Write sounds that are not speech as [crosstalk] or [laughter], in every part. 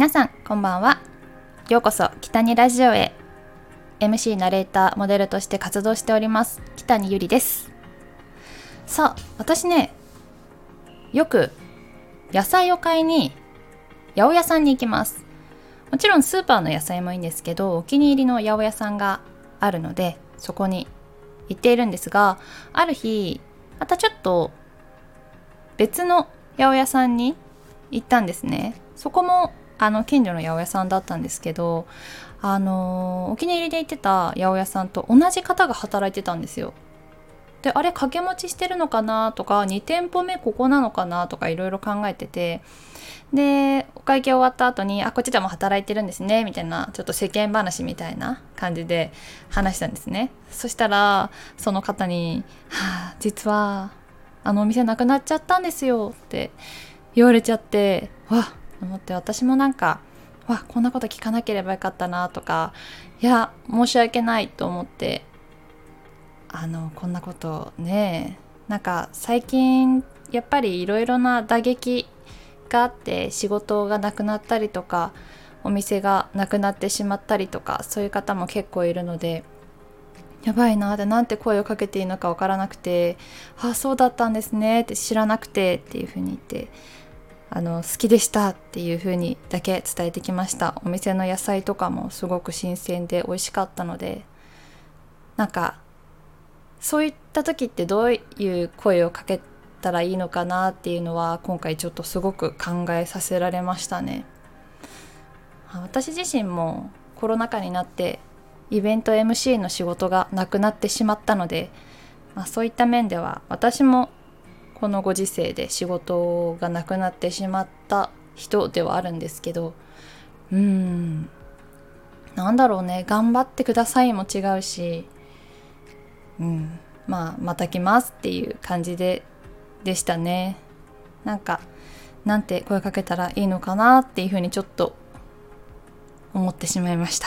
皆さんこんばんは。ようこそ北にラジオへ。MC ナレーターモデルとして活動しております。北にゆりです。さあ私ねよく野菜を買いに八百屋さんに行きます。もちろんスーパーの野菜もいいんですけどお気に入りの八百屋さんがあるのでそこに行っているんですがある日またちょっと別の八百屋さんに行ったんですね。そこもあの近所の八百屋さんだったんですけどあのお気に入りで行ってた八百屋さんと同じ方が働いてたんですよ。であれ掛け持ちしてるのかなとか2店舗目ここなのかなとかいろいろ考えててでお会計終わった後に「あこっちでも働いてるんですね」みたいなちょっと世間話みたいな感じで話したんですね。そしたらその方に「はあ実はあのお店なくなっちゃったんですよ」って言われちゃってわっ思って私もなんかわこんなこと聞かなければよかったなとかいや申し訳ないと思ってあのこんなことねなんか最近やっぱりいろいろな打撃があって仕事がなくなったりとかお店がなくなってしまったりとかそういう方も結構いるのでやばいなってなんて声をかけていいのかわからなくて「ああそうだったんですね」って知らなくてっていうふうに言ってあの好きでしたっていう風にだけ伝えてきました。お店の野菜とかもすごく新鮮で美味しかったのでなんかそういった時ってどういう声をかけたらいいのかなっていうのは今回ちょっとすごく考えさせられましたね。私自身もコロナ禍になってイベント MC の仕事がなくなってしまったので、まあ、そういった面では私もこのご時世で仕事がなくなってしまった人ではあるんですけどうーん。なんだろうね。頑張ってくださいも違うしうん。まあまた来ますっていう感じででしたね。なんかなんて声かけたらいいのかなっていうふうにちょっと思ってしまいました。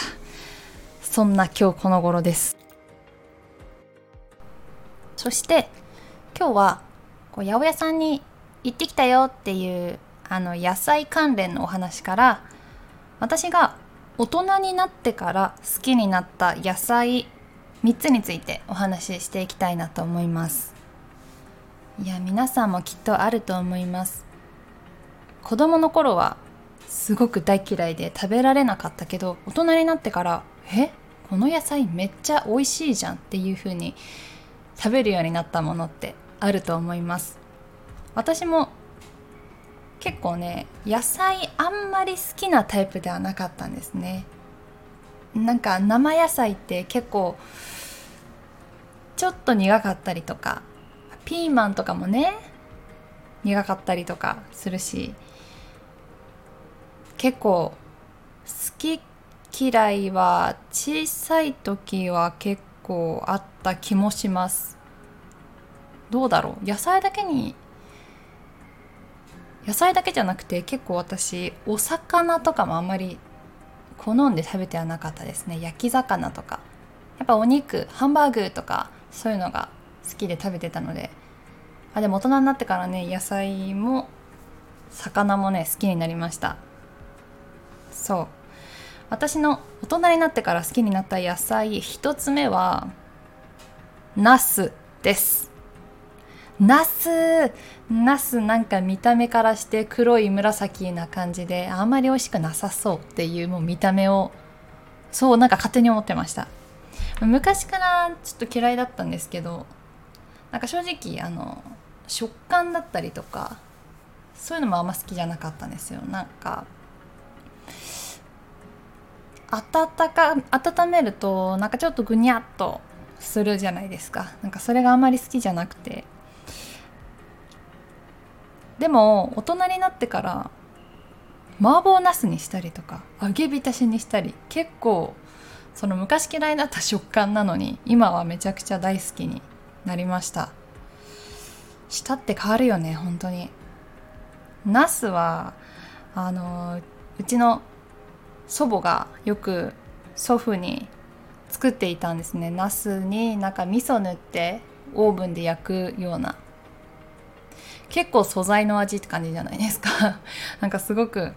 そんな今日この頃です。そして今日はこう八百屋さんに行ってきたよっていうあの野菜関連のお話から私が大人になってから好きになった野菜3つについてお話ししていきたいなと思います。いや皆さんもきっとあると思います。子供の頃はすごく大嫌いで食べられなかったけど大人になってからえこの野菜めっちゃ美味しいじゃんっていう風に食べるようになったものってあると思います。私も結構ね野菜あんまり好きなタイプではなかったんですね。なんか生野菜って結構ちょっと苦かったりとかピーマンとかもね苦かったりとかするし結構好き嫌いは小さい時は結構あった気もします。どうだろう？野菜だけに野菜だけじゃなくて結構私お魚とかもあんまり好んで食べてはなかったですね。焼き魚とか。やっぱお肉ハンバーグとかそういうのが好きで食べてたので。あでも大人になってからね野菜も魚もね好きになりました。そう。私の大人になってから好きになった野菜一つ目はナスです。ナスナスなんか見た目からして黒い紫な感じであんまり美味しくなさそうっていうもう見た目をそうなんか勝手に思ってました。昔からちょっと嫌いだったんですけどなんか正直あの食感だったりとかそういうのもあんま好きじゃなかったんですよ。なんか温か温めるとなんかちょっとぐにゃっとするじゃないですか。なんかそれがあんまり好きじゃなくて。でも大人になってから麻婆茄子にしたりとか揚げ浸しにしたり結構その昔嫌いだった食感なのに今はめちゃくちゃ大好きになりました。舌って変わるよね本当に。茄子はあのうちの祖母がよく祖父に作っていたんですね。茄子になんか味噌塗ってオーブンで焼くような結構素材の味って感じじゃないですか。[laughs] なんかすごく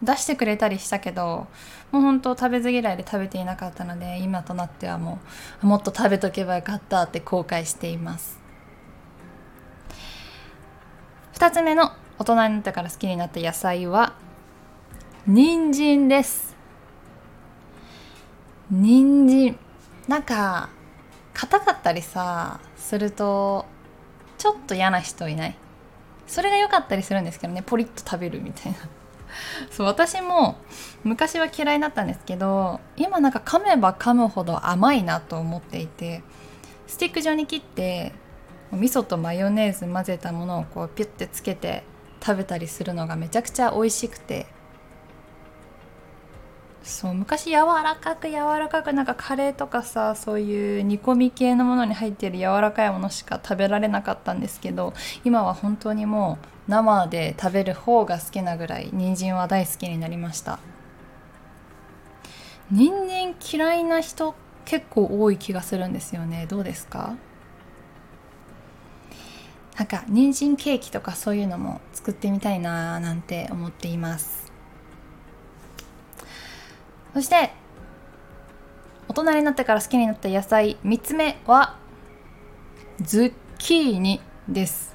出してくれたりしたけどもう本当食べず嫌いで食べていなかったので今となってはもうもっと食べとけばよかったって後悔しています。2つ目の大人になってから好きになった野菜は人参です。人参。なんか硬かったりさするとちょっと嫌な人いない？それが良かったりするんですけどねポリッと食べるみたいな。[laughs] そう私も昔は嫌いだったんですけど今なんか噛めば噛むほど甘いなと思っていてスティック状に切って味噌とマヨネーズ混ぜたものをこうピュッてつけて食べたりするのがめちゃくちゃ美味しくてそう昔柔らかく柔らかくなんかカレーとかさそういう煮込み系のものに入ってる柔らかいものしか食べられなかったんですけど今は本当にもう生で食べる方が好きなぐらい人参は大好きになりました。人参嫌いな人結構多い気がするんですよね。どうですか？なんか人参ケーキとかそういうのも作ってみたいななんて思っています。そして大人になってから好きになった野菜3つ目はズッキーニです。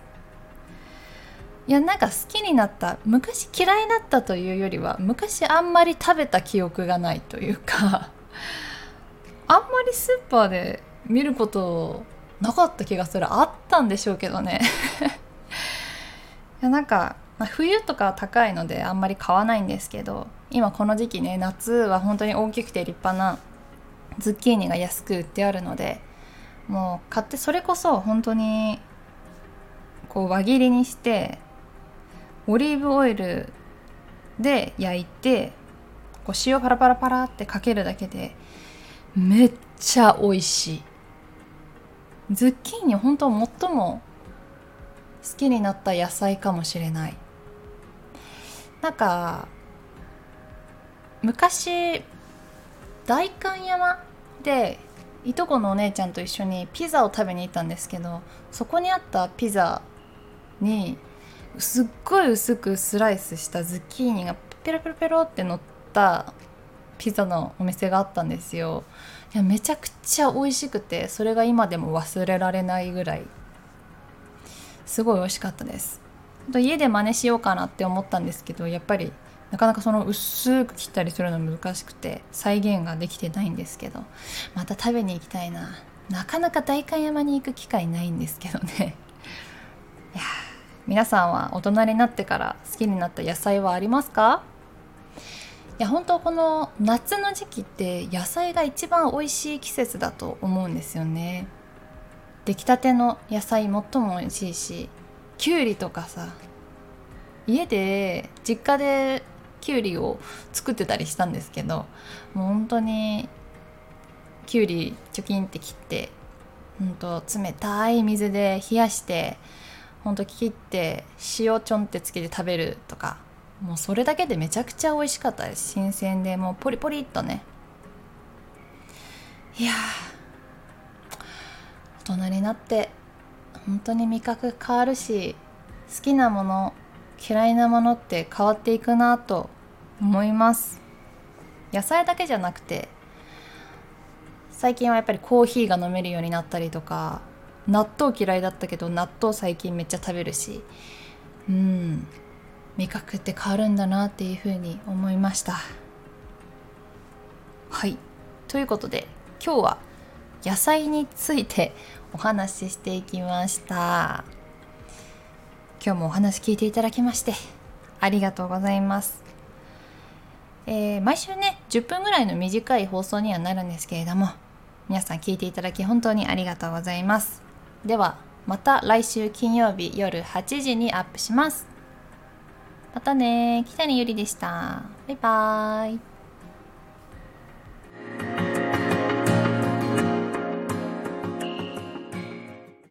いやなんか好きになった昔嫌いだったというよりは昔あんまり食べた記憶がないというか [laughs] あんまりスーパーで見ることなかった気がする。あったんでしょうけどね。[laughs] いやなんか、まあ、冬とか高いのであんまり買わないんですけど今この時期ね夏は本当に大きくて立派なズッキーニが安く売ってあるのでもう買ってそれこそ本当にこう輪切りにしてオリーブオイルで焼いてこう塩パラパラパラってかけるだけでめっちゃ美味しい。ズッキーニ本当最も好きになった野菜かもしれない。なんか昔代官山でいとこのお姉ちゃんと一緒にピザを食べに行ったんですけどそこにあったピザにすっごい薄くスライスしたズッキーニがペロペロペロって乗ったピザのお店があったんですよ。いやめちゃくちゃ美味しくてそれが今でも忘れられないぐらいすごい美味しかったです。家で真似しようかなって思ったんですけどやっぱりなかなかその薄く切ったりするの難しくて再現ができてないんですけどまた食べに行きたいな。なかなか代官山に行く機会ないんですけどね。[laughs] いや皆さんは大人になってから好きになった野菜はありますか？いや本当この夏の時期って野菜が一番美味しい季節だと思うんですよね。出来たての野菜最も美味しいしきゅうりとかさ家で実家できゅうりを作ってたりしたんですけどもう本当にきゅうりチョキンって切って本当冷たい水で冷やして本当切って塩ちょんってつけて食べるとかもうそれだけでめちゃくちゃ美味しかったです。新鮮でもうポリポリっとね。いや大人になって本当に味覚変わるし好きなもの嫌いなものって変わっていくなと思います。野菜だけじゃなくて最近はやっぱりコーヒーが飲めるようになったりとか納豆嫌いだったけど納豆最近めっちゃ食べるしうん味覚って変わるんだなっていうふうに思いました。はい。ということで今日は野菜についてお話ししていきました。今日もお話聞いていただきましてありがとうございます、えー、毎週ね10分ぐらいの短い放送にはなるんですけれども皆さん聞いていただき本当にありがとうございます。ではまた来週金曜日夜8時にアップします。またね北にゆりでした。バイバーイ。